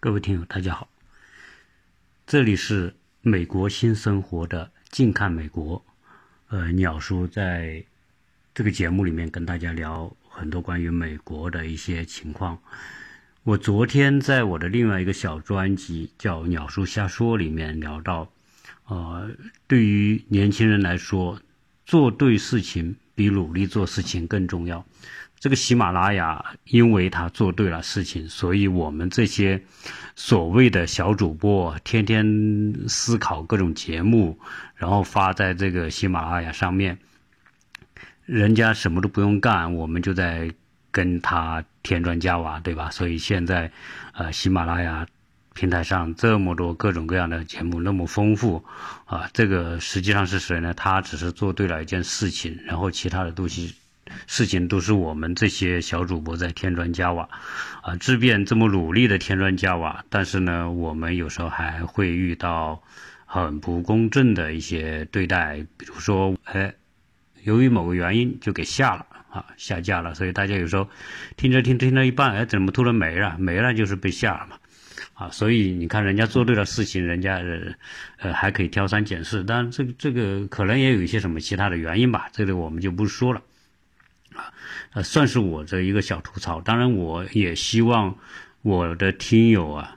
各位听友，大家好，这里是美国新生活的近看美国。呃，鸟叔在这个节目里面跟大家聊很多关于美国的一些情况。我昨天在我的另外一个小专辑叫《鸟叔瞎说》里面聊到，呃，对于年轻人来说，做对事情比努力做事情更重要。这个喜马拉雅，因为他做对了事情，所以我们这些所谓的小主播，天天思考各种节目，然后发在这个喜马拉雅上面。人家什么都不用干，我们就在跟他添砖加瓦，对吧？所以现在，呃，喜马拉雅平台上这么多各种各样的节目，那么丰富，啊，这个实际上是谁呢？他只是做对了一件事情，然后其他的东西。事情都是我们这些小主播在添砖加瓦，啊，即便这么努力的添砖加瓦，但是呢，我们有时候还会遇到很不公正的一些对待，比如说，哎，由于某个原因就给下了啊，下架了，所以大家有时候听着听着听着一半，哎，怎么突然没了？没了就是被下了嘛，啊，所以你看人家做对了事情，人家呃还可以挑三拣四，但这个这个可能也有一些什么其他的原因吧，这里我们就不说了。啊，呃，算是我的一个小吐槽。当然，我也希望我的听友啊，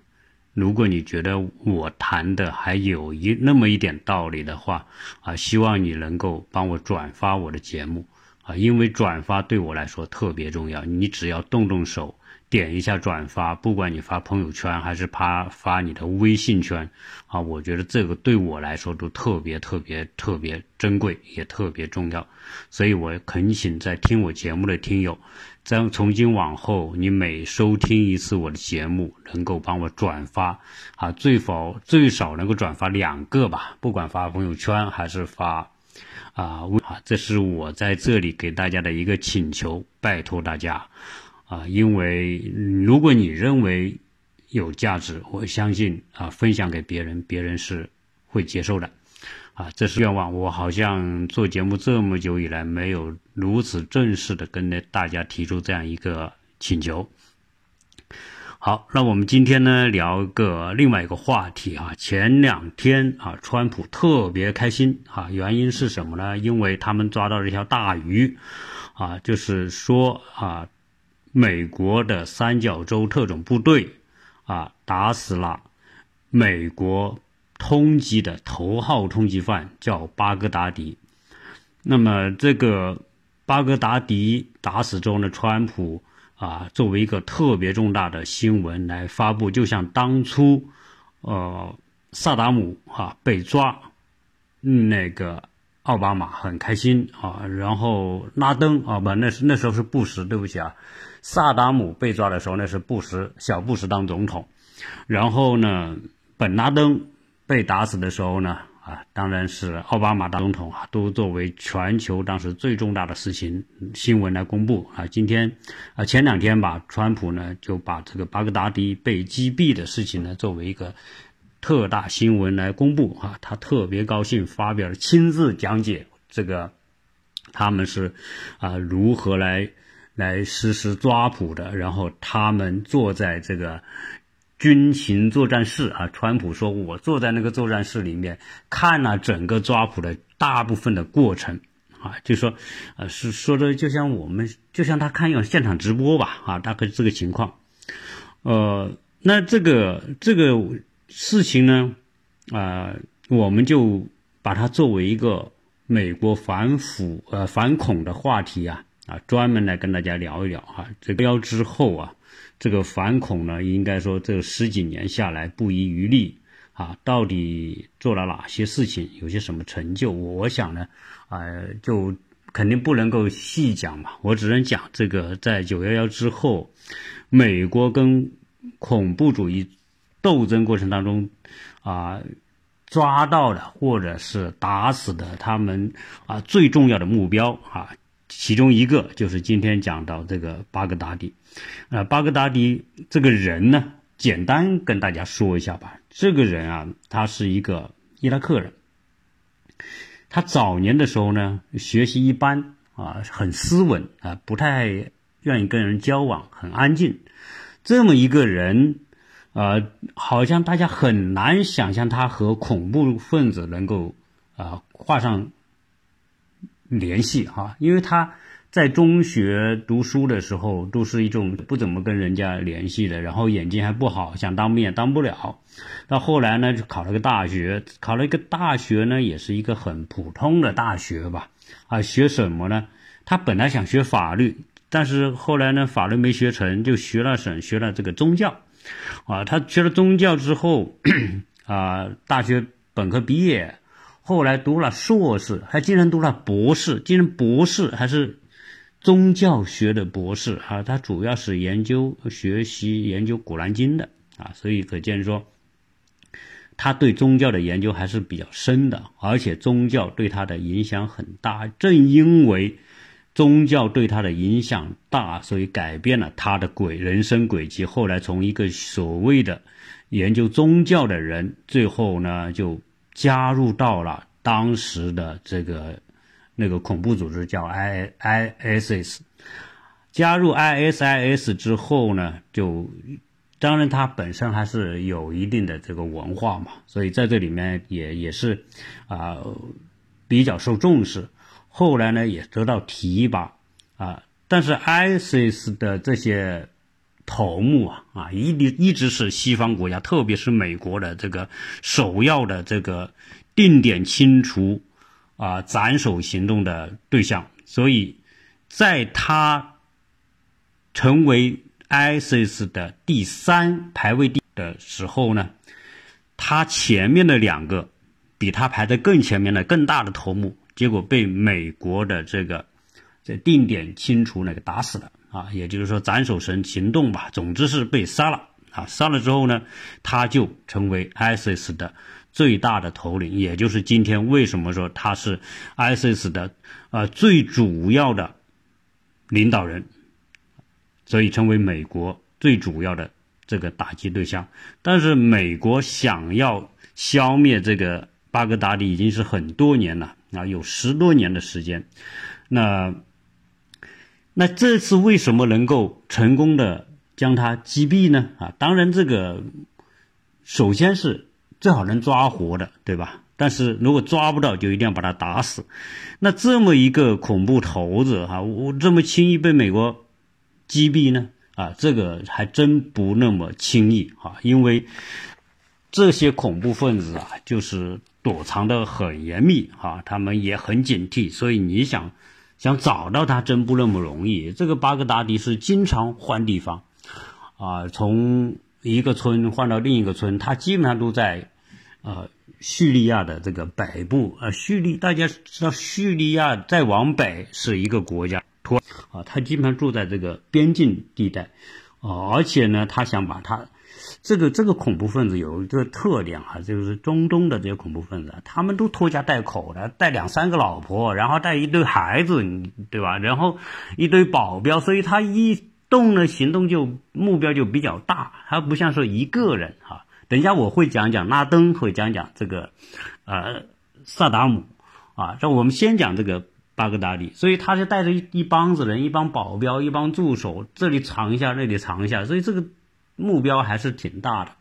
如果你觉得我谈的还有一那么一点道理的话，啊，希望你能够帮我转发我的节目啊，因为转发对我来说特别重要。你只要动动手。点一下转发，不管你发朋友圈还是发发你的微信圈，啊，我觉得这个对我来说都特别特别特别珍贵，也特别重要。所以我恳请在听我节目的听友，在从今往后，你每收听一次我的节目，能够帮我转发，啊，最少最少能够转发两个吧，不管发朋友圈还是发，啊，啊，这是我在这里给大家的一个请求，拜托大家。啊，因为如果你认为有价值，我相信啊，分享给别人，别人是会接受的，啊，这是愿望。我好像做节目这么久以来，没有如此正式的跟大家提出这样一个请求。好，那我们今天呢，聊一个另外一个话题啊。前两天啊，川普特别开心啊，原因是什么呢？因为他们抓到了一条大鱼，啊，就是说啊。美国的三角洲特种部队啊，打死了美国通缉的头号通缉犯，叫巴格达迪。那么这个巴格达迪打死之后呢，川普啊，作为一个特别重大的新闻来发布，就像当初呃萨达姆啊被抓，那个奥巴马很开心啊，然后拉登啊不，那是那时候是布什，对不起啊。萨达姆被抓的时候，那是布什小布什当总统，然后呢，本拉登被打死的时候呢，啊，当然是奥巴马当总统啊，都作为全球当时最重大的事情新闻来公布啊。今天啊，前两天吧，川普呢就把这个巴格达迪被击毙的事情呢作为一个特大新闻来公布啊，他特别高兴，发表了亲自讲解这个他们是啊如何来。来实施抓捕的，然后他们坐在这个军情作战室啊。川普说：“我坐在那个作战室里面，看了整个抓捕的大部分的过程啊，就说，呃，是说的就像我们，就像他看一个现场直播吧啊，大概这个情况。呃，那这个这个事情呢，啊，我们就把它作为一个美国反腐呃反恐的话题啊。”啊，专门来跟大家聊一聊哈，这标之后啊，这个反恐呢，应该说这十几年下来不遗余力啊，到底做了哪些事情，有些什么成就？我想呢，呃，就肯定不能够细讲嘛，我只能讲这个在九幺幺之后，美国跟恐怖主义斗争过程当中啊，抓到的或者是打死的他们啊最重要的目标啊。其中一个就是今天讲到这个巴格达迪，啊，巴格达迪这个人呢，简单跟大家说一下吧。这个人啊，他是一个伊拉克人，他早年的时候呢，学习一般啊，很斯文啊，不太愿意跟人交往，很安静。这么一个人呃，好像大家很难想象他和恐怖分子能够啊画上联系哈，因为他。在中学读书的时候，都是一种不怎么跟人家联系的，然后眼睛还不好，想当兵也当不了。到后来呢，就考了个大学，考了一个大学呢，也是一个很普通的大学吧。啊，学什么呢？他本来想学法律，但是后来呢，法律没学成，就学了省学了这个宗教。啊，他学了宗教之后，啊，大学本科毕业，后来读了硕士，还竟然读了博士，竟然博士还是。宗教学的博士啊，他主要是研究、学习、研究《古兰经》的啊，所以可见说，他对宗教的研究还是比较深的，而且宗教对他的影响很大。正因为宗教对他的影响大，所以改变了他的轨人生轨迹。后来从一个所谓的研究宗教的人，最后呢就加入到了当时的这个。那个恐怖组织叫 I I S S，加入 I S I S 之后呢，就当然他本身还是有一定的这个文化嘛，所以在这里面也也是啊比较受重视。后来呢也得到提拔啊，但是 ISIS 的这些头目啊啊一定一直是西方国家，特别是美国的这个首要的这个定点清除。啊，斩首行动的对象，所以在他成为 ISIS 的第三排位第的时候呢，他前面的两个比他排在更前面的更大的头目，结果被美国的这个这定点清除那个打死了啊，也就是说斩首神行动吧，总之是被杀了啊，杀了之后呢，他就成为 ISIS 的。最大的头领，也就是今天为什么说他是 ISIS 的呃最主要的领导人，所以成为美国最主要的这个打击对象。但是美国想要消灭这个巴格达迪已经是很多年了啊，有十多年的时间。那那这次为什么能够成功的将他击毙呢？啊，当然这个首先是。最好能抓活的，对吧？但是如果抓不到，就一定要把他打死。那这么一个恐怖头子哈，我这么轻易被美国击毙呢？啊，这个还真不那么轻易哈，因为这些恐怖分子啊，就是躲藏的很严密哈，他们也很警惕，所以你想想找到他，真不那么容易。这个巴格达迪是经常换地方啊，从一个村换到另一个村，他基本上都在。呃，叙利亚的这个北部，呃，叙利大家知道，叙利亚再往北是一个国家，托啊，他基本上住在这个边境地带，啊，而且呢，他想把他这个这个恐怖分子有一个特点啊，就是中东的这些恐怖分子，他们都拖家带口的，带两三个老婆，然后带一堆孩子，对吧？然后一堆保镖，所以他一动呢，行动就目标就比较大，他不像说一个人哈。等一下，我会讲讲拉登，会讲讲这个，呃，萨达姆，啊，这我们先讲这个巴格达迪，所以他就带着一一帮子人，一帮保镖，一帮助手，这里藏一下，那里藏一下，所以这个目标还是挺大的。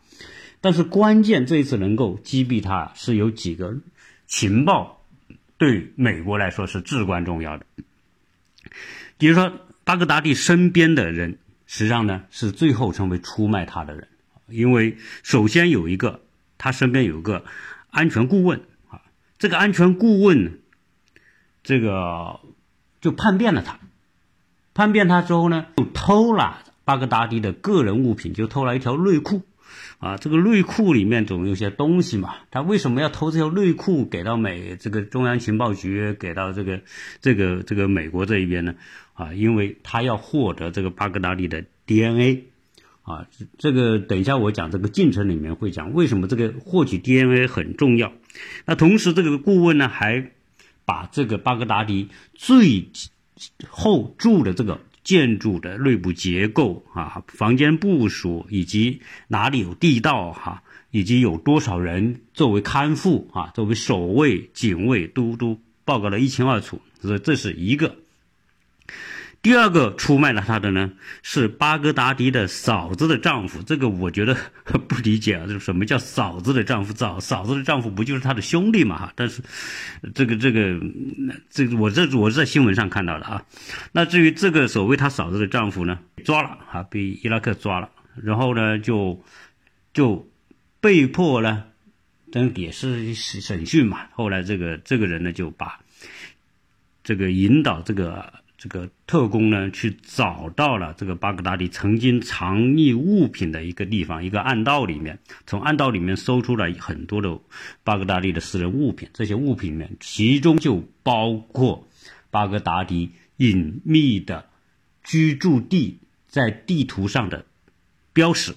但是关键这一次能够击毙他，是有几个情报对美国来说是至关重要的。比如说，巴格达迪身边的人，实际上呢是最后成为出卖他的人。因为首先有一个，他身边有个安全顾问啊，这个安全顾问，这个就叛变了他，叛变他之后呢，就偷了巴格达迪的个人物品，就偷了一条内裤，啊，这个内裤里面总有些东西嘛，他为什么要偷这条内裤给到美这个中央情报局，给到这个这个这个美国这一边呢？啊，因为他要获得这个巴格达迪的 DNA。啊，这个等一下我讲这个进程里面会讲为什么这个获取 DNA 很重要。那同时这个顾问呢还把这个巴格达迪最后住的这个建筑的内部结构啊、房间部署以及哪里有地道哈，以及有多少人作为看护啊、作为守卫、警卫都都报告了一清二楚。所以这是一个。第二个出卖了他的呢，是巴格达迪的嫂子的丈夫。这个我觉得不理解啊，这什么叫嫂子的丈夫？嫂嫂子的丈夫不就是他的兄弟嘛？哈，但是这个这个这个我这我是在新闻上看到的啊。那至于这个所谓他嫂子的丈夫呢，抓了啊，被伊拉克抓了，然后呢就就被迫呢，等也是审讯嘛。后来这个这个人呢就把这个引导这个。这个特工呢，去找到了这个巴格达迪曾经藏匿物品的一个地方，一个暗道里面，从暗道里面搜出了很多的巴格达迪的私人物品。这些物品里面，其中就包括巴格达迪隐秘的居住地在地图上的标识。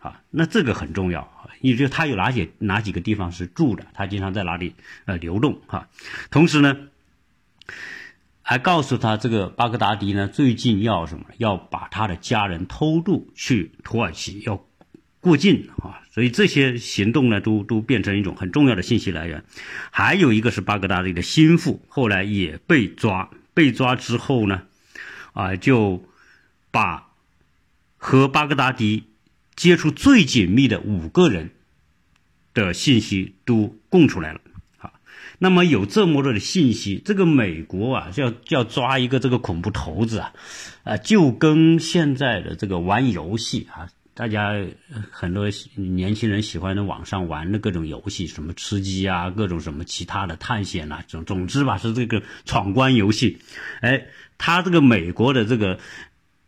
啊，那这个很重要啊，也就他有哪些哪几个地方是住的，他经常在哪里呃流动哈。同时呢。还告诉他，这个巴格达迪呢，最近要什么？要把他的家人偷渡去土耳其，要过境啊！所以这些行动呢，都都变成一种很重要的信息来源。还有一个是巴格达迪的心腹，后来也被抓。被抓之后呢，啊，就把和巴格达迪接触最紧密的五个人的信息都供出来了。那么有这么多的信息，这个美国啊，要要抓一个这个恐怖头子啊，啊，就跟现在的这个玩游戏啊，大家很多年轻人喜欢的网上玩的各种游戏，什么吃鸡啊，各种什么其他的探险啊，总总之吧，是这个闯关游戏。哎，他这个美国的这个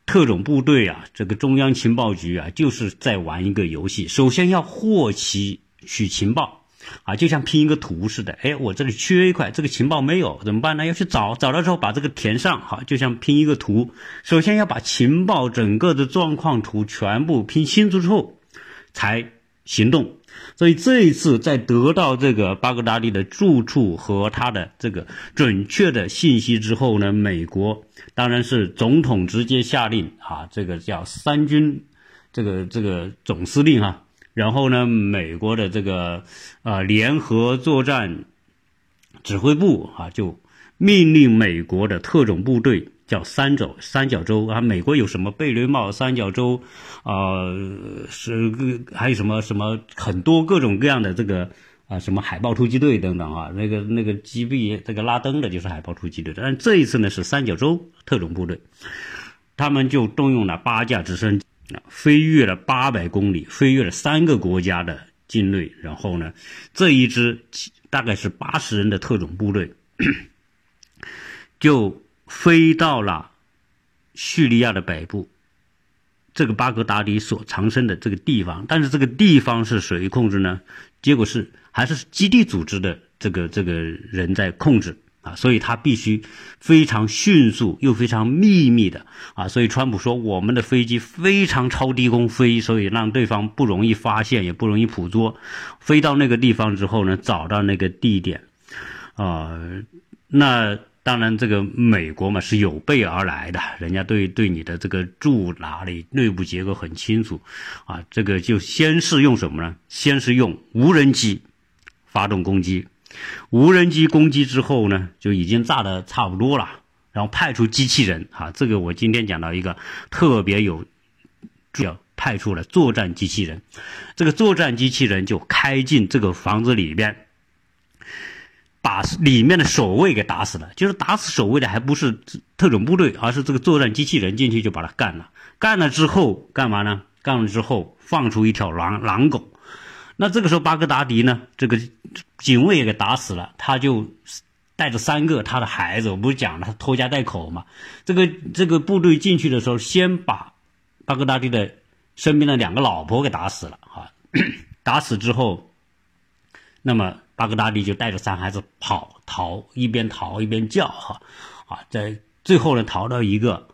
特种部队啊，这个中央情报局啊，就是在玩一个游戏，首先要获取取情报。啊，就像拼一个图似的，哎，我这里缺一块，这个情报没有，怎么办呢？要去找，找到之后把这个填上，好，就像拼一个图。首先要把情报整个的状况图全部拼清楚之后，才行动。所以这一次在得到这个巴格达利的住处和他的这个准确的信息之后呢，美国当然是总统直接下令啊，这个叫三军，这个这个总司令哈。然后呢，美国的这个啊联合作战指挥部啊，就命令美国的特种部队叫三角三角洲啊，美国有什么贝雷帽三角洲啊，是个还有什么什么很多各种各样的这个啊什么海豹突击队等等啊，那个那个击毙这个拉登的就是海豹突击队，但这一次呢是三角洲特种部队，他们就动用了八架直升机。飞越了八百公里，飞越了三个国家的境内，然后呢，这一支大概是八十人的特种部队，就飞到了叙利亚的北部，这个巴格达迪所藏身的这个地方。但是这个地方是谁控制呢？结果是还是基地组织的这个这个人在控制。啊，所以他必须非常迅速又非常秘密的啊，所以川普说我们的飞机非常超低空飞，所以让对方不容易发现，也不容易捕捉。飞到那个地方之后呢，找到那个地点，啊，那当然这个美国嘛是有备而来的，人家对对你的这个住哪里、内部结构很清楚，啊，这个就先是用什么呢？先是用无人机发动攻击。无人机攻击之后呢，就已经炸的差不多了，然后派出机器人，哈，这个我今天讲到一个特别有，要派出了作战机器人，这个作战机器人就开进这个房子里边，把里面的守卫给打死了，就是打死守卫的还不是特种部队，而是这个作战机器人进去就把他干了，干了之后干嘛呢？干了之后放出一条狼狼狗。那这个时候，巴格达迪呢，这个警卫也给打死了，他就带着三个他的孩子，我不是讲了，他拖家带口嘛。这个这个部队进去的时候，先把巴格达迪的身边的两个老婆给打死了，哈，打死之后，那么巴格达迪就带着三孩子跑逃，一边逃一边叫，哈，啊，在最后呢，逃到一个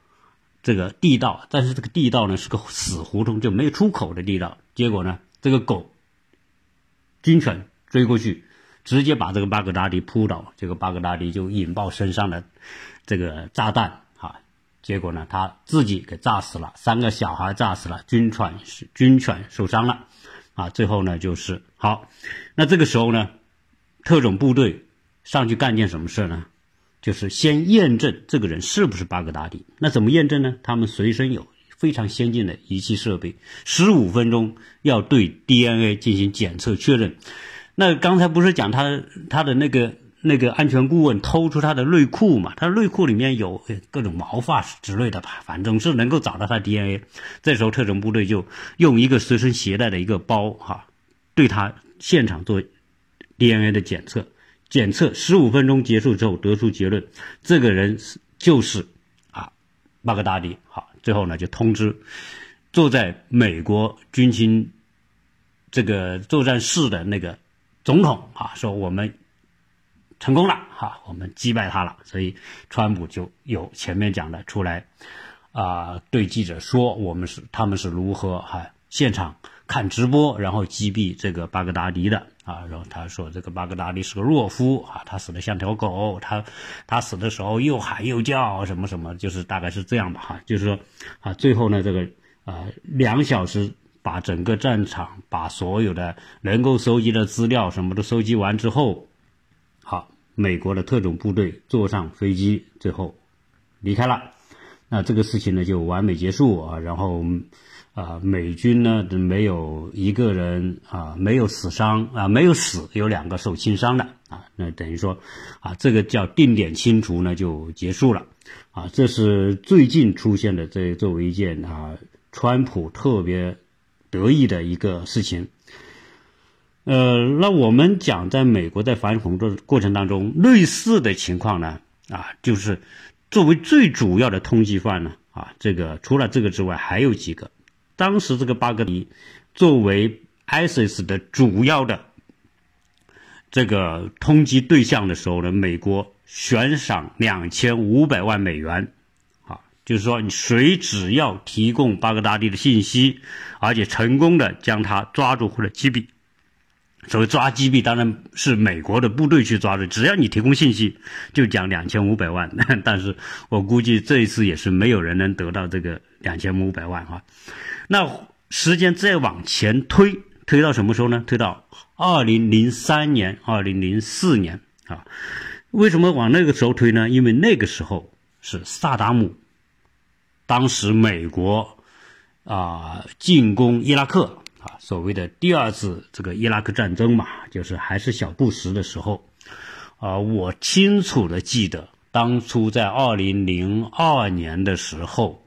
这个地道，但是这个地道呢是个死胡同，就没有出口的地道，结果呢，这个狗。军犬追过去，直接把这个巴格达迪扑倒，这个巴格达迪就引爆身上的这个炸弹啊，结果呢他自己给炸死了，三个小孩炸死了，军犬军犬受伤了啊，最后呢就是好，那这个时候呢，特种部队上去干件什么事呢？就是先验证这个人是不是巴格达迪。那怎么验证呢？他们随身有非常先进的仪器设备，十五分钟要对 DNA 进行检测确认。那刚才不是讲他他的那个那个安全顾问偷出他的内裤嘛？他内裤里面有各种毛发之类的吧，反正是能够找到他 DNA。这时候特种部队就用一个随身携带的一个包哈，对他现场做 DNA 的检测。检测十五分钟结束之后，得出结论，这个人是就是啊巴格达迪。好，最后呢就通知坐在美国军情这个作战室的那个总统啊，说我们成功了哈，我们击败他了。所以川普就有前面讲的出来啊，对记者说我们是他们是如何哈现场。看直播，然后击毙这个巴格达迪的啊，然后他说这个巴格达利是个懦夫啊，他死的像条狗，他他死的时候又喊又叫什么什么，就是大概是这样吧哈，就是说啊，最后呢这个啊两小时把整个战场把所有的能够收集的资料什么都收集完之后，好，美国的特种部队坐上飞机最后离开了，那这个事情呢就完美结束啊，然后。啊，美军呢没有一个人啊没有死伤啊没有死，有两个受轻伤的啊，那等于说啊这个叫定点清除呢就结束了啊，这是最近出现的这作为一件啊川普特别得意的一个事情。呃，那我们讲在美国在反恐的过程当中，类似的情况呢啊，就是作为最主要的通缉犯呢啊，这个除了这个之外还有几个。当时这个巴格迪作为 ISIS 的主要的这个通缉对象的时候呢，美国悬赏两千五百万美元，啊，就是说你谁只要提供巴格达迪的信息，而且成功的将他抓住或者击毙，所谓抓击毙当然是美国的部队去抓的，只要你提供信息，就奖两千五百万。但是我估计这一次也是没有人能得到这个两千五百万哈。那时间再往前推，推到什么时候呢？推到二零零三年、二零零四年啊？为什么往那个时候推呢？因为那个时候是萨达姆，当时美国啊进攻伊拉克啊，所谓的第二次这个伊拉克战争嘛，就是还是小布什的时候啊。我清楚的记得，当初在二零零二年的时候。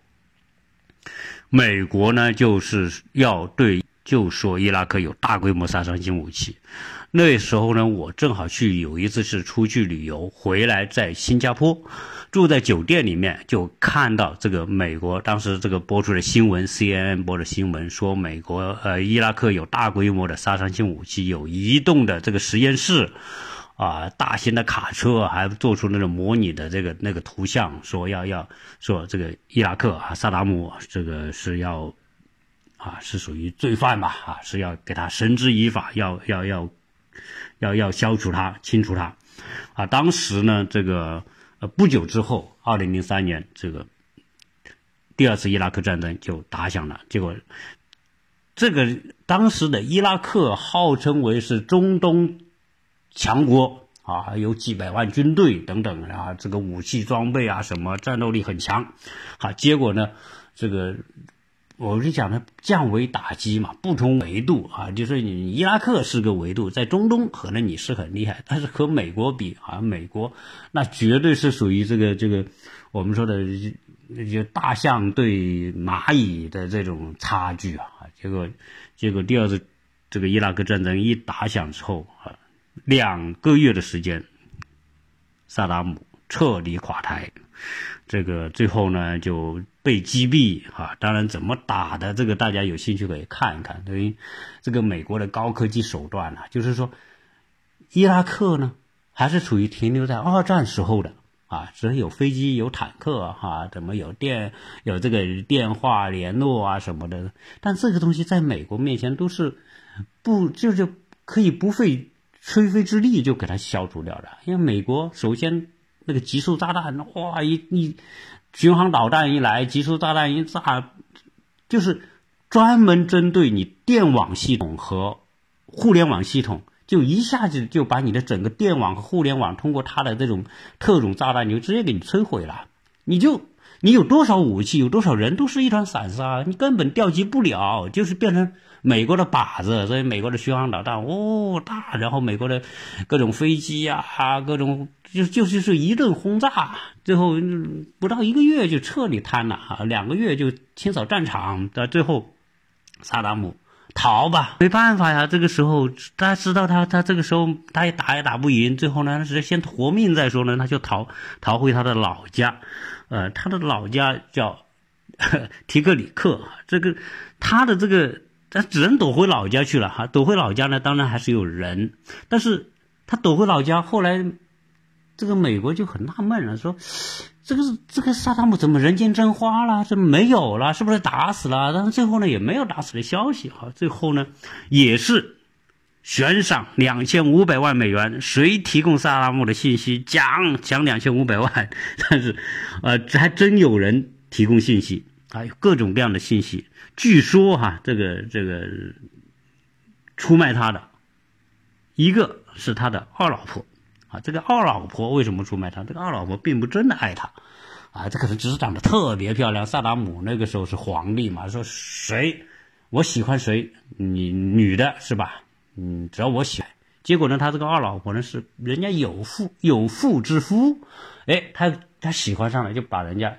美国呢，就是要对，就说伊拉克有大规模杀伤性武器。那时候呢，我正好去有一次是出去旅游，回来在新加坡，住在酒店里面，就看到这个美国当时这个播出的新闻，CNN 播的新闻说，美国呃伊拉克有大规模的杀伤性武器，有移动的这个实验室。啊，大型的卡车还做出那种模拟的这个那个图像，说要要说这个伊拉克啊，萨达姆这个是要啊是属于罪犯吧啊，是要给他绳之以法，要要要要要消除他，清除他啊。当时呢，这个呃不久之后，二零零三年这个第二次伊拉克战争就打响了，结果这个当时的伊拉克号称为是中东。强国啊，有几百万军队等等啊，这个武器装备啊，什么战斗力很强，好，结果呢，这个我是讲的降维打击嘛，不同维度啊，就是你伊拉克是个维度，在中东可能你是很厉害，但是和美国比啊，美国那绝对是属于这个这个我们说的就大象对蚂蚁的这种差距啊，结果结果第二次这个伊拉克战争一打响之后啊。两个月的时间，萨达姆彻底垮台，这个最后呢就被击毙啊！当然怎么打的，这个大家有兴趣可以看一看。等于这个美国的高科技手段呢，就是说，伊拉克呢还是处于停留在二战时候的啊，只有飞机、有坦克哈，怎么有电、有这个电话联络啊什么的，但这个东西在美国面前都是不就是可以不费。吹灰之力就给它消除掉了，因为美国首先那个极速炸弹，哇一一巡航导弹一来，极速炸弹一炸，就是专门针对你电网系统和互联网系统就一下子就把你的整个电网和互联网通过它的这种特种炸弹，就直接给你摧毁了。你就你有多少武器，有多少人，都是一团散沙，你根本调集不了，就是变成美国的靶子。所以美国的巡航导弹哦大，然后美国的各种飞机啊，各种就就是是一顿轰炸，最后不到一个月就彻底瘫了啊，两个月就清扫战场，到最后萨达姆。逃吧，没办法呀。这个时候，他知道他他这个时候他也打也打不赢，最后呢是先活命再说呢，他就逃逃回他的老家，呃，他的老家叫 提格里克。这个他的这个他只能躲回老家去了哈。躲回老家呢，当然还是有人，但是他躲回老家，后来这个美国就很纳闷了，说。这个这个萨达姆怎么人间蒸发了？怎么没有了？是不是打死了？但是最后呢，也没有打死的消息。哈，最后呢，也是悬赏两千五百万美元，谁提供萨达姆的信息，奖奖两千五百万。但是，呃，还真有人提供信息啊，有各种各样的信息。据说哈，这个这个出卖他的，一个是他的二老婆。啊，这个二老婆为什么出卖他？这个二老婆并不真的爱他，啊，这可能只是长得特别漂亮。萨达姆那个时候是皇帝嘛，说谁我喜欢谁，你女的是吧？嗯，只要我喜欢。结果呢，他这个二老婆呢是人家有妇有妇之夫，哎，他他喜欢上了，就把人家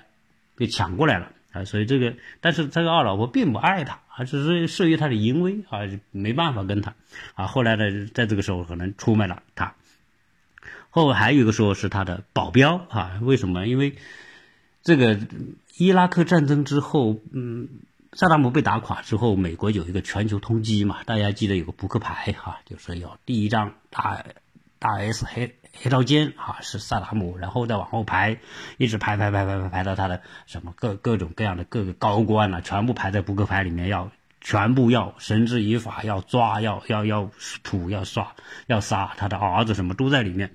给抢过来了啊。所以这个，但是这个二老婆并不爱他，啊，只是慑于他的淫威啊，没办法跟他啊。后来呢，在这个时候可能出卖了他。后还有一个说是他的保镖啊？为什么？因为这个伊拉克战争之后，嗯，萨达姆被打垮之后，美国有一个全球通缉嘛？大家记得有个扑克牌哈，就是有第一张大大 S 黑黑刀尖啊，是萨达姆，然后再往后排，一直排排排排排排到他的什么各各种各样的各个高官啊，全部排在扑克牌里面要。全部要绳之以法，要抓，要要要捕，要杀，要杀他的儿子，什么都在里面。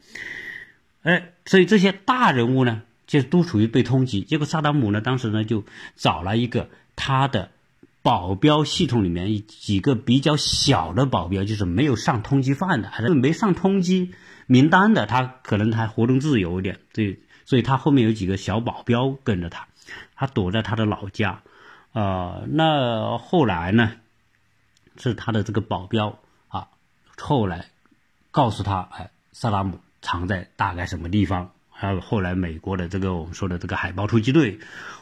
哎，所以这些大人物呢，就都处于被通缉。结果萨达姆呢，当时呢就找了一个他的保镖系统里面几个比较小的保镖，就是没有上通缉犯的，还是没上通缉名单的，他可能还活动自由一点。所以，所以他后面有几个小保镖跟着他，他躲在他的老家。啊，那后来呢？是他的这个保镖啊，后来告诉他，哎，萨达姆藏在大概什么地方？还有后来美国的这个我们说的这个海豹突击队，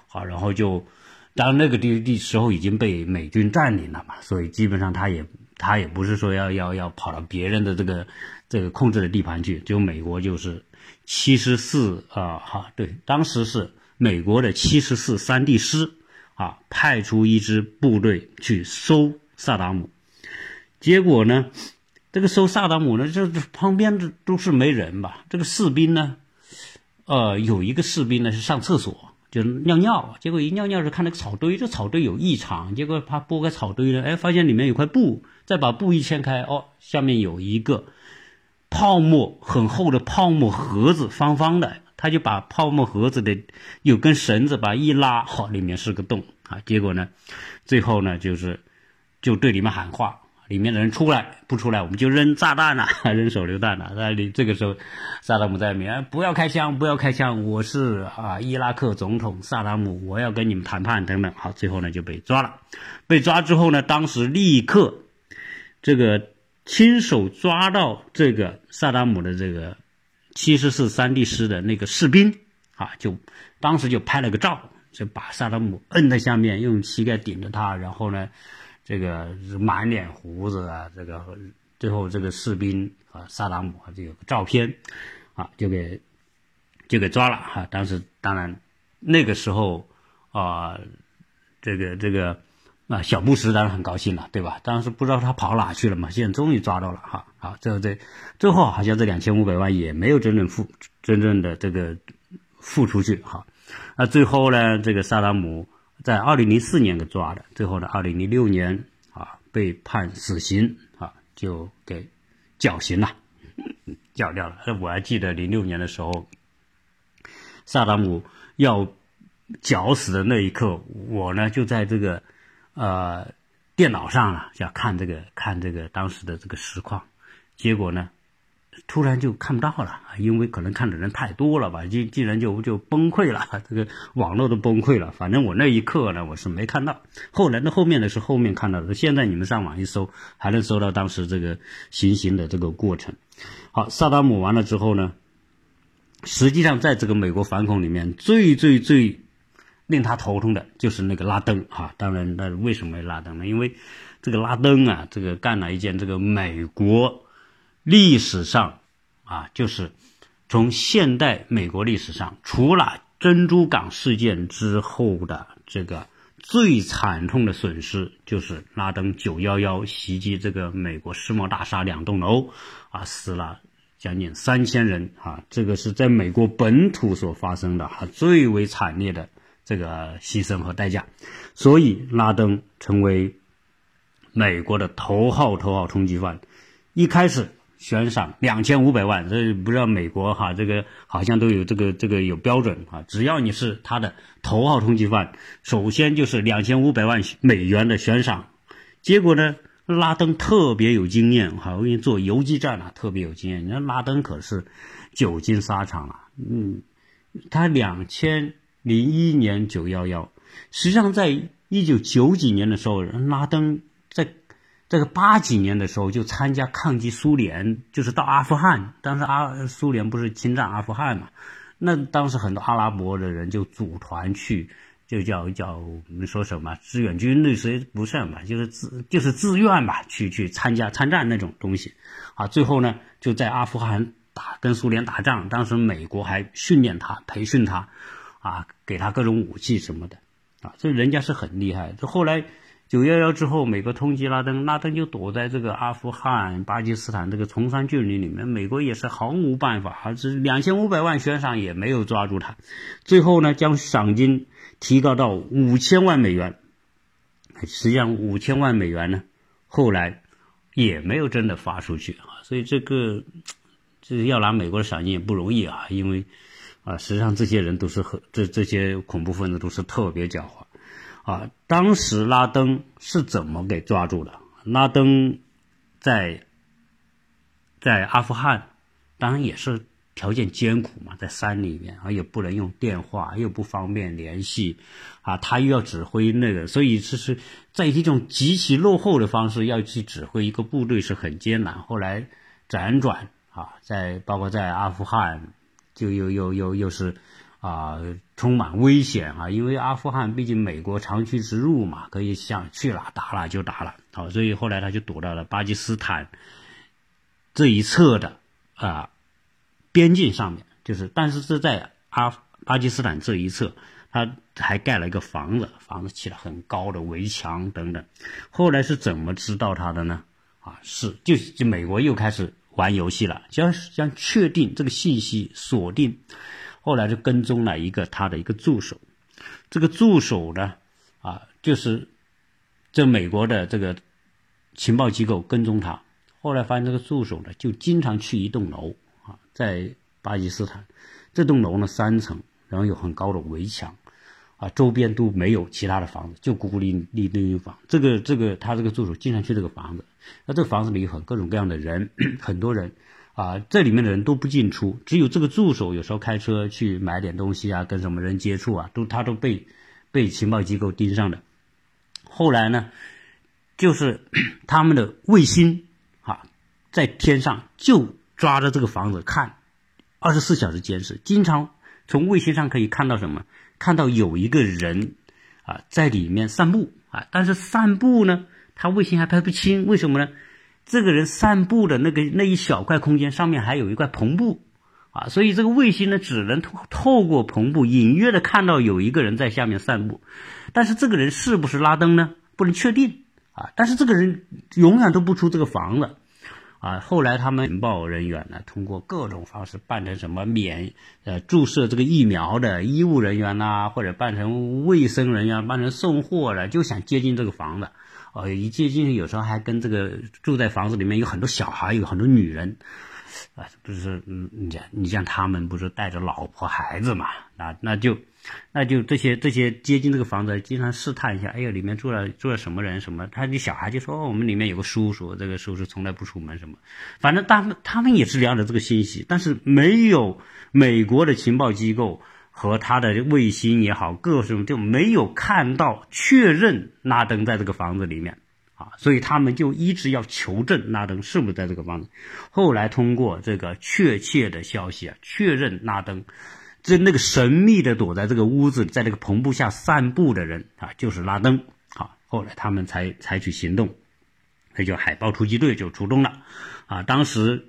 好，然后就当那个地地时候已经被美军占领了嘛，所以基本上他也他也不是说要要要跑到别人的这个这个控制的地盘去，就美国就是七十四啊，哈，对，当时是美国的七十四三地师。啊，派出一支部队去搜萨达姆，结果呢，这个搜萨达姆呢，这这旁边这都是没人吧？这个士兵呢，呃，有一个士兵呢是上厕所，就是尿尿，结果一尿尿是看那个草堆，这草堆有异常，结果他拨开草堆呢，哎，发现里面有块布，再把布一掀开，哦，下面有一个泡沫很厚的泡沫盒子，方方的。他就把泡沫盒子的有根绳子把一拉，好，里面是个洞啊。结果呢，最后呢就是就对里面喊话，里面的人出来不出来，我们就扔炸弹了，扔手榴弹了。那你这个时候，萨达姆在里面，不要开枪，不要开枪，我是啊伊拉克总统萨达姆，我要跟你们谈判等等。好，最后呢就被抓了。被抓之后呢，当时立刻这个亲手抓到这个萨达姆的这个。七十四三 D 师的那个士兵啊，就当时就拍了个照，就把萨达姆摁在下面，用膝盖顶着他，然后呢，这个满脸胡子啊，这个最后这个士兵啊，萨达姆啊，就有个照片啊，就给就给抓了哈。当时当然那个时候啊，这个这个。啊，小布什当然很高兴了，对吧？当时不知道他跑哪去了嘛，现在终于抓到了哈。好，最后这最后好像这两千五百万也没有真正付真正的这个付出去哈。那最后呢，这个萨达姆在二零零四年给抓的，最后呢，二零零六年啊被判死刑啊，就给绞刑了，绞掉了。那我还记得零六年的时候，萨达姆要绞死的那一刻，我呢就在这个。呃，电脑上了，要看这个看这个当时的这个实况，结果呢，突然就看不到了，因为可能看的人太多了吧，竟竟然就就崩溃了，这个网络都崩溃了。反正我那一刻呢，我是没看到。后来那后面的是后面看到的，现在你们上网一搜，还能搜到当时这个行刑的这个过程。好，萨达姆完了之后呢，实际上在这个美国反恐里面，最最最令他头痛的就是那个拉登啊。当然，那为什么拉登呢？因为这个拉登啊，这个干了一件这个美国。历史上，啊，就是从现代美国历史上，除了珍珠港事件之后的这个最惨痛的损失，就是拉登九幺幺袭击这个美国世贸大厦两栋楼，啊，死了将近三千人，啊，这个是在美国本土所发生的啊最为惨烈的这个牺牲和代价，所以拉登成为美国的头号头号通缉犯，一开始。悬赏两千五百万，这不知道美国哈，这个好像都有这个这个有标准啊。只要你是他的头号通缉犯，首先就是两千五百万美元的悬赏。结果呢，拉登特别有经验哈，我给你做游击战啊，特别有经验。你看拉登可是久经沙场了，嗯，他两千零一年九幺幺，实际上在一九九几年的时候，拉登在。这个八几年的时候就参加抗击苏联，就是到阿富汗。当时阿苏联不是侵占阿富汗嘛？那当时很多阿拉伯的人就组团去，就叫叫我们说什么志愿军那些不算吧，就是自就是自愿吧，去去参加参战那种东西。啊，最后呢就在阿富汗打跟苏联打仗，当时美国还训练他、培训他，啊，给他各种武器什么的，啊，这人家是很厉害。这后来。九幺幺之后，美国通缉拉登，拉登就躲在这个阿富汗、巴基斯坦这个崇山峻岭里面，美国也是毫无办法，还是两千五百万悬赏也没有抓住他。最后呢，将赏金提高到五千万美元。实际上，五千万美元呢，后来也没有真的发出去啊。所以这个，这要拿美国的赏金也不容易啊，因为啊，实际上这些人都是很这这些恐怖分子都是特别狡猾。啊，当时拉登是怎么给抓住的？拉登在在阿富汗，当然也是条件艰苦嘛，在山里面，啊，也不能用电话，又不方便联系，啊，他又要指挥那个，所以这是在一种极其落后的方式要去指挥一个部队是很艰难。后来辗转啊，在包括在阿富汗，就又又又又是。啊，充满危险啊！因为阿富汗毕竟美国长驱直入嘛，可以想去哪打哪就打了。好，所以后来他就躲到了巴基斯坦这一侧的啊边境上面，就是但是是在阿巴基斯坦这一侧，他还盖了一个房子，房子起了很高的围墙等等。后来是怎么知道他的呢？啊，是就就美国又开始玩游戏了，将将确定这个信息锁定。后来就跟踪了一个他的一个助手，这个助手呢，啊，就是这美国的这个情报机构跟踪他。后来发现这个助手呢，就经常去一栋楼啊，在巴基斯坦，这栋楼呢三层，然后有很高的围墙，啊，周边都没有其他的房子，就孤孤零零那一房。这个这个他这个助手经常去这个房子，那这个房子里有很各种各样的人，很多人。啊，这里面的人都不进出，只有这个助手有时候开车去买点东西啊，跟什么人接触啊，都他都被被情报机构盯上的。后来呢，就是 他们的卫星啊，在天上就抓着这个房子看，二十四小时监视，经常从卫星上可以看到什么？看到有一个人啊在里面散步啊，但是散步呢，他卫星还拍不清，为什么呢？这个人散步的那个那一小块空间上面还有一块篷布，啊，所以这个卫星呢只能透透过篷布隐约的看到有一个人在下面散步，但是这个人是不是拉登呢？不能确定啊。但是这个人永远都不出这个房子，啊，后来他们情报人员呢通过各种方式扮成什么免呃注射这个疫苗的医务人员呐，或者扮成卫生人员，扮成送货的，就想接近这个房子。呃，一接近，有时候还跟这个住在房子里面有很多小孩，有很多女人，啊，不是，嗯，你像你像他们不是带着老婆孩子嘛？那那就那就这些这些接近这个房子，经常试探一下，哎呀，里面住了住了什么人什么？他的小孩就说，我们里面有个叔叔，这个叔叔从来不出门什么。反正他们他们也是了解这个信息，但是没有美国的情报机构和他的卫星也好，各种就没有看到确认拉登在这个房子里面。啊，所以他们就一直要求证拉登是不是在这个房子。后来通过这个确切的消息啊，确认拉登这那个神秘的躲在这个屋子，在这个篷布下散步的人啊，就是拉登。啊，后来他们才采取行动，那就海豹突击队就出动了。啊，当时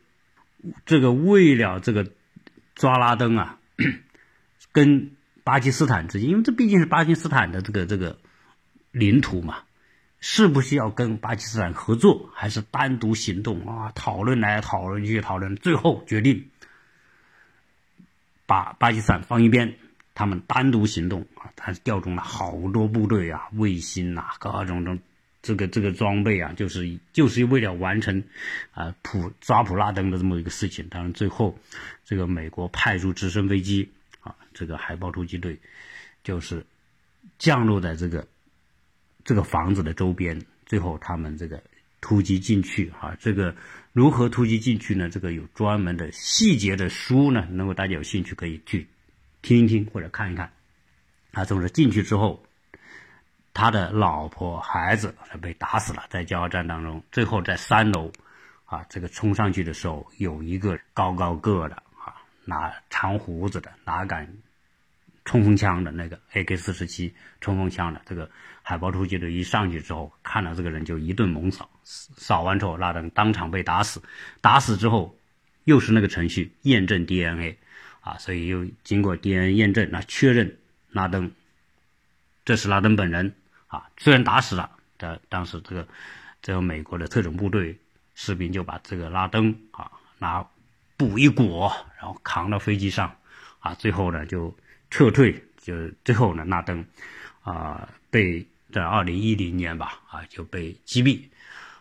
这个为了这个抓拉登啊，跟巴基斯坦之间，因为这毕竟是巴基斯坦的这个这个领土嘛。是不是要跟巴基斯坦合作，还是单独行动啊？讨论来讨论去，讨论最后决定把巴基斯坦放一边，他们单独行动啊！他调动了好多部队啊，卫星呐，各种种这个这个装备啊，就是就是为了完成啊普抓普拉登的这么一个事情。当然，最后这个美国派出直升飞机啊，这个海豹突击队就是降落在这个。这个房子的周边，最后他们这个突击进去啊，这个如何突击进去呢？这个有专门的细节的书呢，如果大家有兴趣可以去听一听或者看一看。啊，总之进去之后，他的老婆孩子被打死了，在加油站当中。最后在三楼啊，这个冲上去的时候，有一个高高个的啊，拿长胡子的，拿杆？冲锋枪的那个 AK 四十七冲锋枪的这个海豹突击队一上去之后，看到这个人就一顿猛扫，扫完之后拉登当场被打死，打死之后又是那个程序验证 DNA，啊，所以又经过 DNA 验证，那确认拉登这是拉登本人啊，虽然打死了，但当时这个这个美国的特种部队士兵就把这个拉登啊拿布一裹，然后扛到飞机上，啊，最后呢就。撤退，就最后呢，拉登，啊，被在二零一零年吧，啊，就被击毙，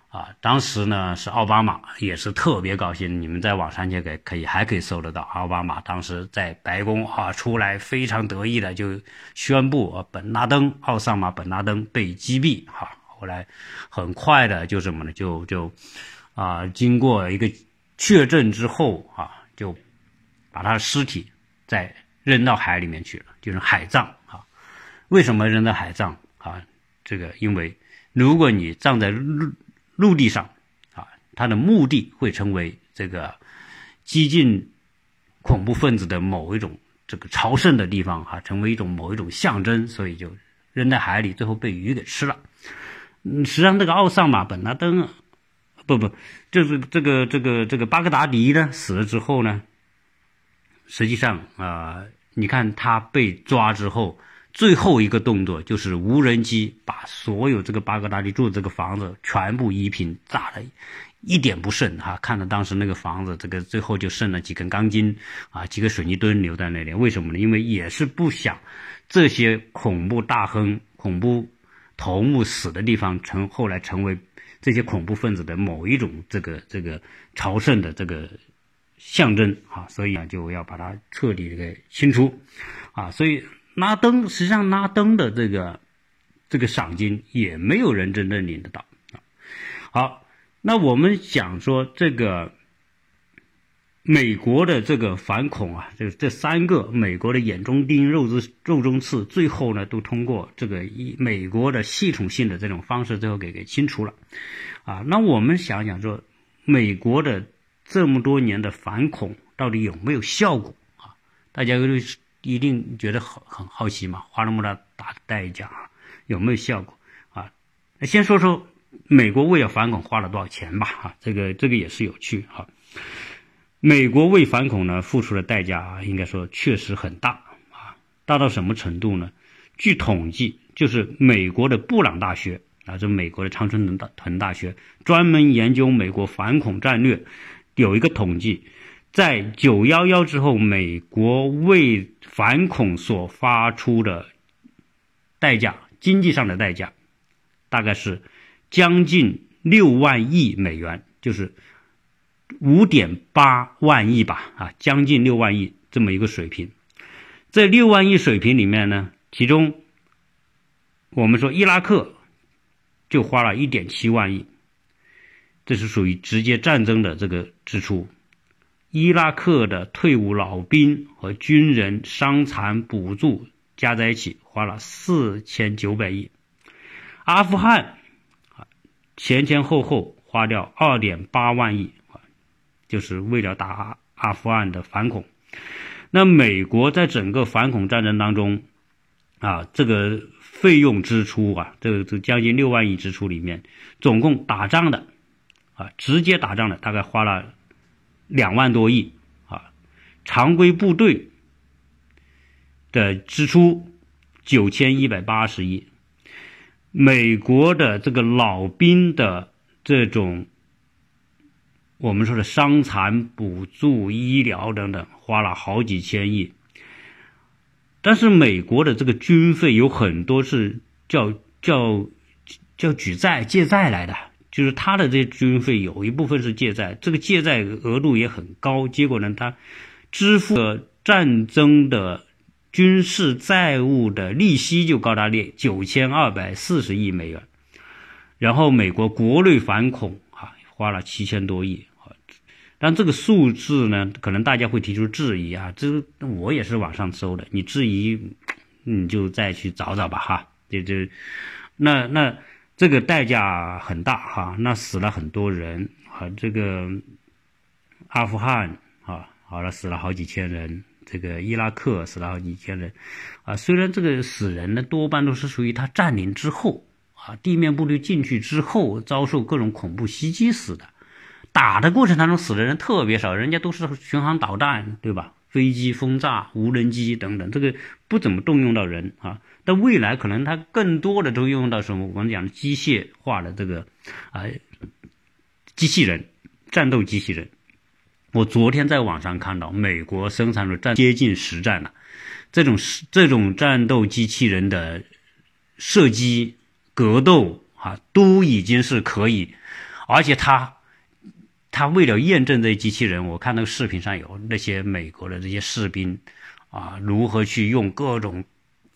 啊，当时呢是奥巴马也是特别高兴，你们在网上去可可以还可以搜得到，奥巴马当时在白宫啊出来非常得意的就宣布，啊，本拉登奥萨马本拉登被击毙，哈，后来很快的就什么呢，就就啊经过一个确证之后啊，就把他的尸体在。扔到海里面去了，就是海葬啊。为什么扔到海葬？这个因为如果你葬在陆陆地上啊，它的目的会成为这个激进恐怖分子的某一种这个朝圣的地方哈，成为一种某一种象征，所以就扔在海里，最后被鱼给吃了。嗯，实际上这个奥萨马本拉登不不，就是这个这个这个巴格达迪呢死了之后呢，实际上啊。你看他被抓之后，最后一个动作就是无人机把所有这个巴格达迪住的这个房子全部夷平，炸的一点不剩哈。看到当时那个房子，这个最后就剩了几根钢筋啊，几个水泥墩留在那里。为什么呢？因为也是不想这些恐怖大亨、恐怖头目死的地方成后来成为这些恐怖分子的某一种这个这个朝圣的这个。象征啊，所以呢就要把它彻底给清除，啊，所以拉登实际上拉登的这个这个赏金也没有人真正领得到啊。好，那我们讲说这个美国的这个反恐啊，这这三个美国的眼中钉、肉之肉中刺，最后呢都通过这个一美国的系统性的这种方式，最后给给清除了，啊，那我们想想说美国的。这么多年的反恐到底有没有效果啊？大家都是一定觉得好很好奇嘛，花那么大大代价啊，有没有效果啊？那先说说美国为了反恐花了多少钱吧，啊，这个这个也是有趣哈。美国为反恐呢付出的代价啊，应该说确实很大啊，大到什么程度呢？据统计，就是美国的布朗大学啊，这美国的长春藤大藤大学专门研究美国反恐战略。有一个统计，在九幺幺之后，美国为反恐所发出的代价，经济上的代价，大概是将近六万亿美元，就是五点八万亿吧，啊，将近六万亿这么一个水平。这六万亿水平里面呢，其中我们说伊拉克就花了一点七万亿，这是属于直接战争的这个支出。伊拉克的退伍老兵和军人伤残补助加在一起花了四千九百亿。阿富汗啊，前前后后花掉二点八万亿啊，就是为了打阿富汗的反恐。那美国在整个反恐战争当中啊，这个费用支出啊，这个这将近六万亿支出里面，总共打仗的啊，直接打仗的大概花了。两万多亿啊，常规部队的支出九千一百八十亿，美国的这个老兵的这种我们说的伤残补助、医疗等等，花了好几千亿。但是美国的这个军费有很多是叫叫叫举债借债来的。就是他的这军费有一部分是借债，这个借债额度也很高，结果呢，他支付的战争的军事债务的利息就高达列九千二百四十亿美元，然后美国国内反恐啊花了七千多亿啊，但这个数字呢，可能大家会提出质疑啊，这我也是网上搜的，你质疑你就再去找找吧哈，这这那那。这个代价很大哈，那死了很多人啊，这个阿富汗啊，好了，死了好几千人，这个伊拉克死了好几千人，啊，虽然这个死人呢多半都是属于他占领之后啊，地面部队进去之后遭受各种恐怖袭击死的，打的过程当中死的人特别少，人家都是巡航导弹对吧？飞机轰炸、无人机等等，这个不怎么动用到人啊。但未来可能它更多的都用到什么？我们讲机械化的这个啊，机器人、战斗机器人。我昨天在网上看到，美国生产的战接近实战了，这种这种战斗机器人的射击、格斗啊，都已经是可以，而且它它为了验证这些机器人，我看那个视频上有那些美国的这些士兵啊，如何去用各种。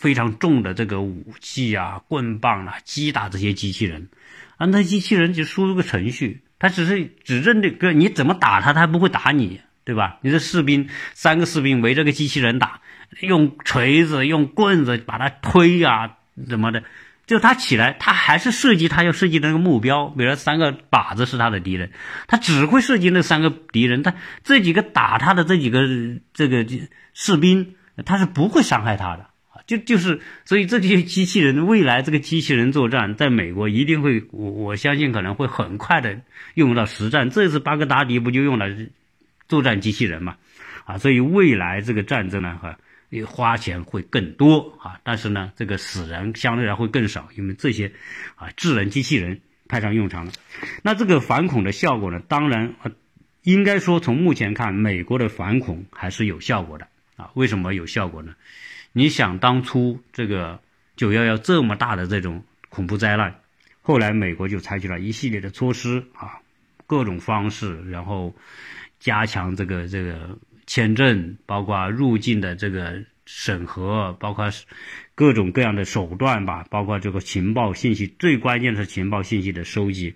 非常重的这个武器啊，棍棒啊，击打这些机器人，啊，那机器人就输入个程序，他只是只认这个，你怎么打他，他不会打你，对吧？你的士兵三个士兵围着个机器人打，用锤子、用棍子把他推啊，怎么的？就他起来，他还是射击他要射击的那个目标，比如三个靶子是他的敌人，他只会射击那三个敌人，他这几个打他的这几个这个这士兵，他是不会伤害他的。就就是，所以这些机器人未来这个机器人作战，在美国一定会，我我相信可能会很快的用到实战。这次巴格达迪不就用了作战机器人嘛？啊，所以未来这个战争呢，哈，花钱会更多啊，但是呢，这个死人相对来会更少，因为这些啊智能机器人派上用场了。那这个反恐的效果呢，当然啊应该说从目前看，美国的反恐还是有效果的啊。为什么有效果呢？你想当初这个九幺幺这么大的这种恐怖灾难，后来美国就采取了一系列的措施啊，各种方式，然后加强这个这个签证，包括入境的这个审核，包括各种各样的手段吧，包括这个情报信息，最关键的是情报信息的收集。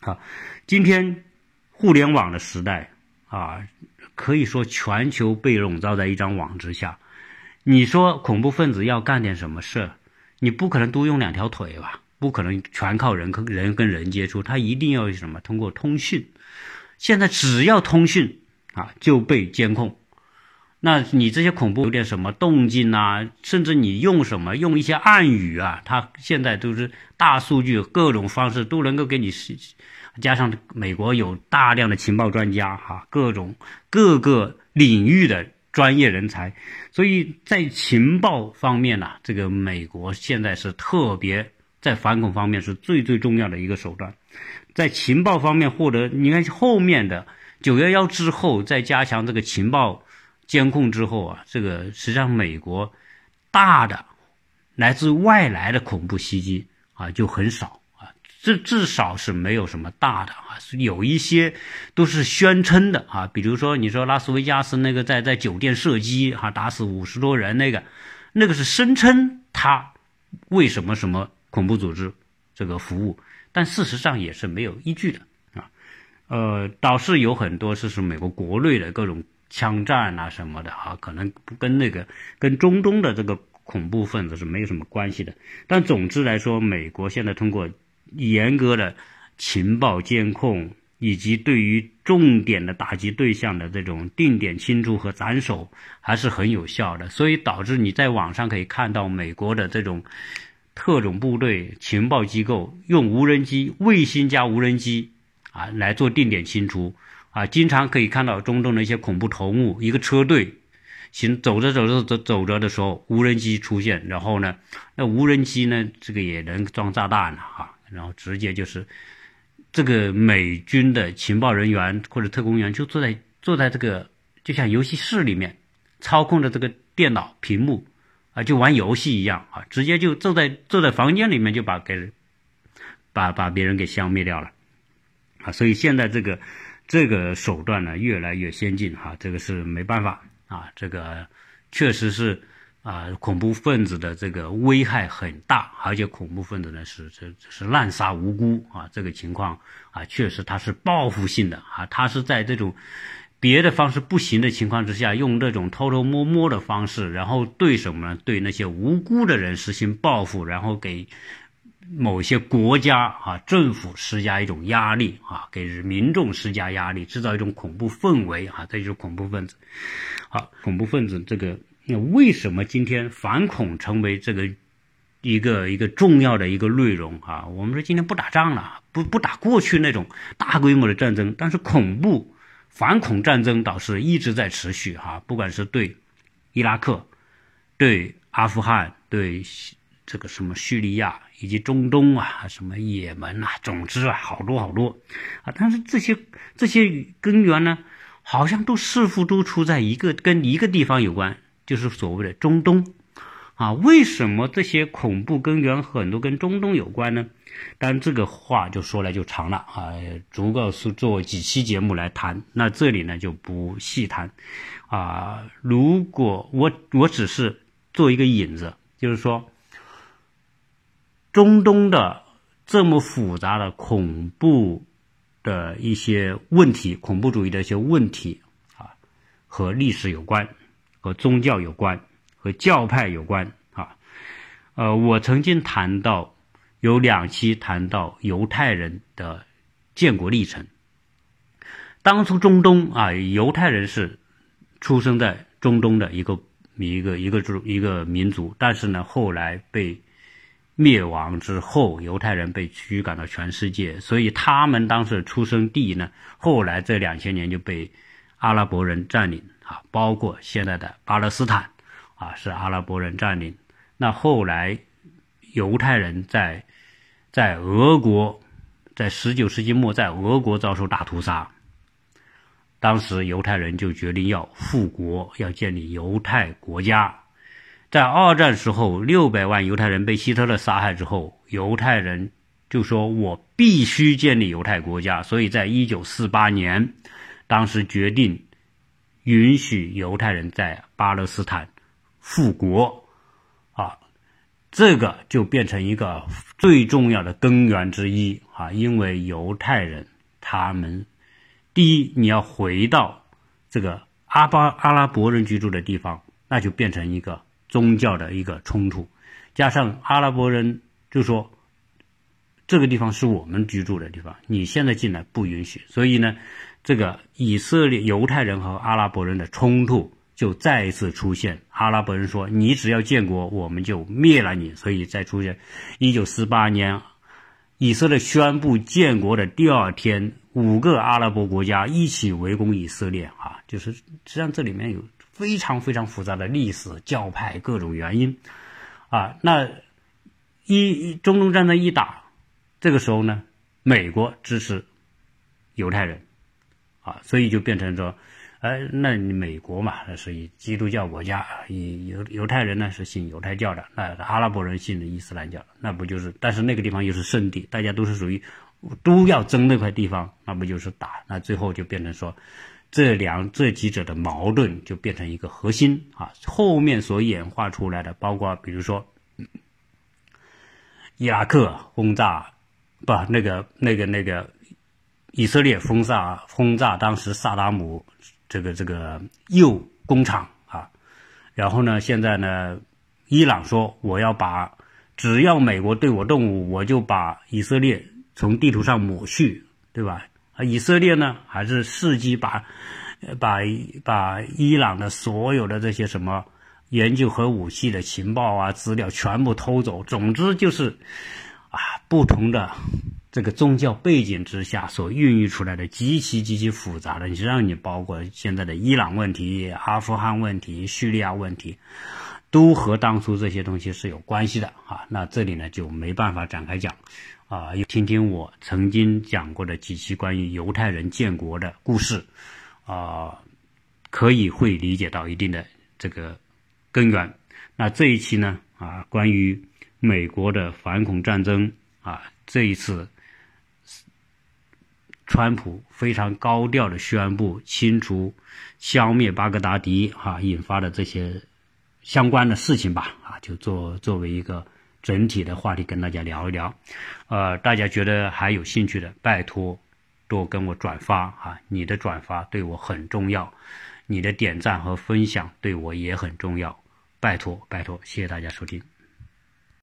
啊，今天互联网的时代啊，可以说全球被笼罩在一张网之下。你说恐怖分子要干点什么事儿，你不可能多用两条腿吧？不可能全靠人跟人跟人接触，他一定要什么？通过通讯。现在只要通讯啊，就被监控。那你这些恐怖有点什么动静啊？甚至你用什么用一些暗语啊？他现在都是大数据各种方式都能够给你，加上美国有大量的情报专家哈，各种各个领域的。专业人才，所以在情报方面呢，这个美国现在是特别在反恐方面是最最重要的一个手段，在情报方面获得，你看后面的九幺幺之后，再加强这个情报监控之后啊，这个实际上美国大的来自外来的恐怖袭击啊就很少。这至少是没有什么大的啊，有一些都是宣称的啊，比如说你说拉斯维加斯那个在在酒店射击哈打死五十多人那个，那个是声称他为什么什么恐怖组织这个服务，但事实上也是没有依据的啊，呃，倒是有很多是是美国国内的各种枪战啊什么的啊，可能跟那个跟中东的这个恐怖分子是没有什么关系的，但总之来说，美国现在通过。严格的情报监控，以及对于重点的打击对象的这种定点清除和斩首，还是很有效的。所以导致你在网上可以看到美国的这种特种部队、情报机构用无人机、卫星加无人机啊来做定点清除啊，经常可以看到中东的一些恐怖头目，一个车队行走着走着走走着的时候，无人机出现，然后呢，那无人机呢，这个也能装炸弹了哈。然后直接就是这个美军的情报人员或者特工员就坐在坐在这个就像游戏室里面操控着这个电脑屏幕啊，就玩游戏一样啊，直接就坐在坐在房间里面就把给把把别人给消灭掉了啊。所以现在这个这个手段呢越来越先进哈，这个是没办法啊，这个确实是。啊，恐怖分子的这个危害很大，而且恐怖分子呢是这是滥杀无辜啊，这个情况啊，确实他是报复性的啊，他是在这种别的方式不行的情况之下，用这种偷偷摸摸的方式，然后对什么呢？对那些无辜的人实行报复，然后给某些国家啊政府施加一种压力啊，给民众施加压力，制造一种恐怖氛围啊，这就是恐怖分子。好，恐怖分子这个。那为什么今天反恐成为这个一个一个重要的一个内容啊？我们说今天不打仗了，不不打过去那种大规模的战争，但是恐怖反恐战争倒是一直在持续哈。不管是对伊拉克、对阿富汗、对这个什么叙利亚以及中东啊，什么也门啊，总之啊，好多好多啊。但是这些这些根源呢，好像都似乎都出在一个跟一个地方有关。就是所谓的中东，啊，为什么这些恐怖根源很多跟中东有关呢？但这个话就说来就长了啊，足够是做几期节目来谈。那这里呢就不细谈，啊，如果我我只是做一个引子，就是说，中东的这么复杂的恐怖的一些问题，恐怖主义的一些问题啊，和历史有关。和宗教有关，和教派有关啊，呃，我曾经谈到有两期谈到犹太人的建国历程。当初中东啊，犹太人是出生在中东的一个一个一个一个民族，但是呢，后来被灭亡之后，犹太人被驱赶到全世界，所以他们当时出生地呢，后来这两千年就被阿拉伯人占领。啊，包括现在的巴勒斯坦，啊，是阿拉伯人占领。那后来犹太人在在俄国，在十九世纪末在俄国遭受大屠杀，当时犹太人就决定要复国，要建立犹太国家。在二战时候，六百万犹太人被希特勒杀害之后，犹太人就说：“我必须建立犹太国家。”所以在一九四八年，当时决定。允许犹太人在巴勒斯坦复国，啊，这个就变成一个最重要的根源之一啊！因为犹太人他们第一，你要回到这个阿巴阿拉伯人居住的地方，那就变成一个宗教的一个冲突，加上阿拉伯人就说这个地方是我们居住的地方，你现在进来不允许，所以呢。这个以色列犹太人和阿拉伯人的冲突就再一次出现。阿拉伯人说：“你只要建国，我们就灭了你。”所以再出现。一九四八年，以色列宣布建国的第二天，五个阿拉伯国家一起围攻以色列。啊，就是实际上这里面有非常非常复杂的历史、教派各种原因。啊，那一中东战争一打，这个时候呢，美国支持犹太人。啊，所以就变成说，呃，那美国嘛，那是以基督教国家，以犹犹太人呢是信犹太教的，那阿拉伯人信的伊斯兰教，那不就是？但是那个地方又是圣地，大家都是属于都要争那块地方，那不就是打？那最后就变成说，这两这几者的矛盾就变成一个核心啊。后面所演化出来的，包括比如说伊拉克轰炸，不，那个那个那个以色列轰炸轰炸当时萨达姆。这个这个铀工厂啊，然后呢，现在呢，伊朗说我要把只要美国对我动武，我就把以色列从地图上抹去，对吧？啊，以色列呢，还是伺机把把把伊朗的所有的这些什么研究核武器的情报啊资料全部偷走。总之就是啊，不同的。这个宗教背景之下所孕育出来的极其极其复杂的，你让你包括现在的伊朗问题、阿富汗问题、叙利亚问题，都和当初这些东西是有关系的啊。那这里呢就没办法展开讲啊，听听我曾经讲过的几期关于犹太人建国的故事啊，可以会理解到一定的这个根源。那这一期呢啊，关于美国的反恐战争啊，这一次。川普非常高调的宣布清除、消灭巴格达迪，哈，引发的这些相关的事情吧，啊，就作作为一个整体的话题跟大家聊一聊。呃，大家觉得还有兴趣的，拜托多跟我转发啊，你的转发对我很重要，你的点赞和分享对我也很重要，拜托拜托，谢谢大家收听。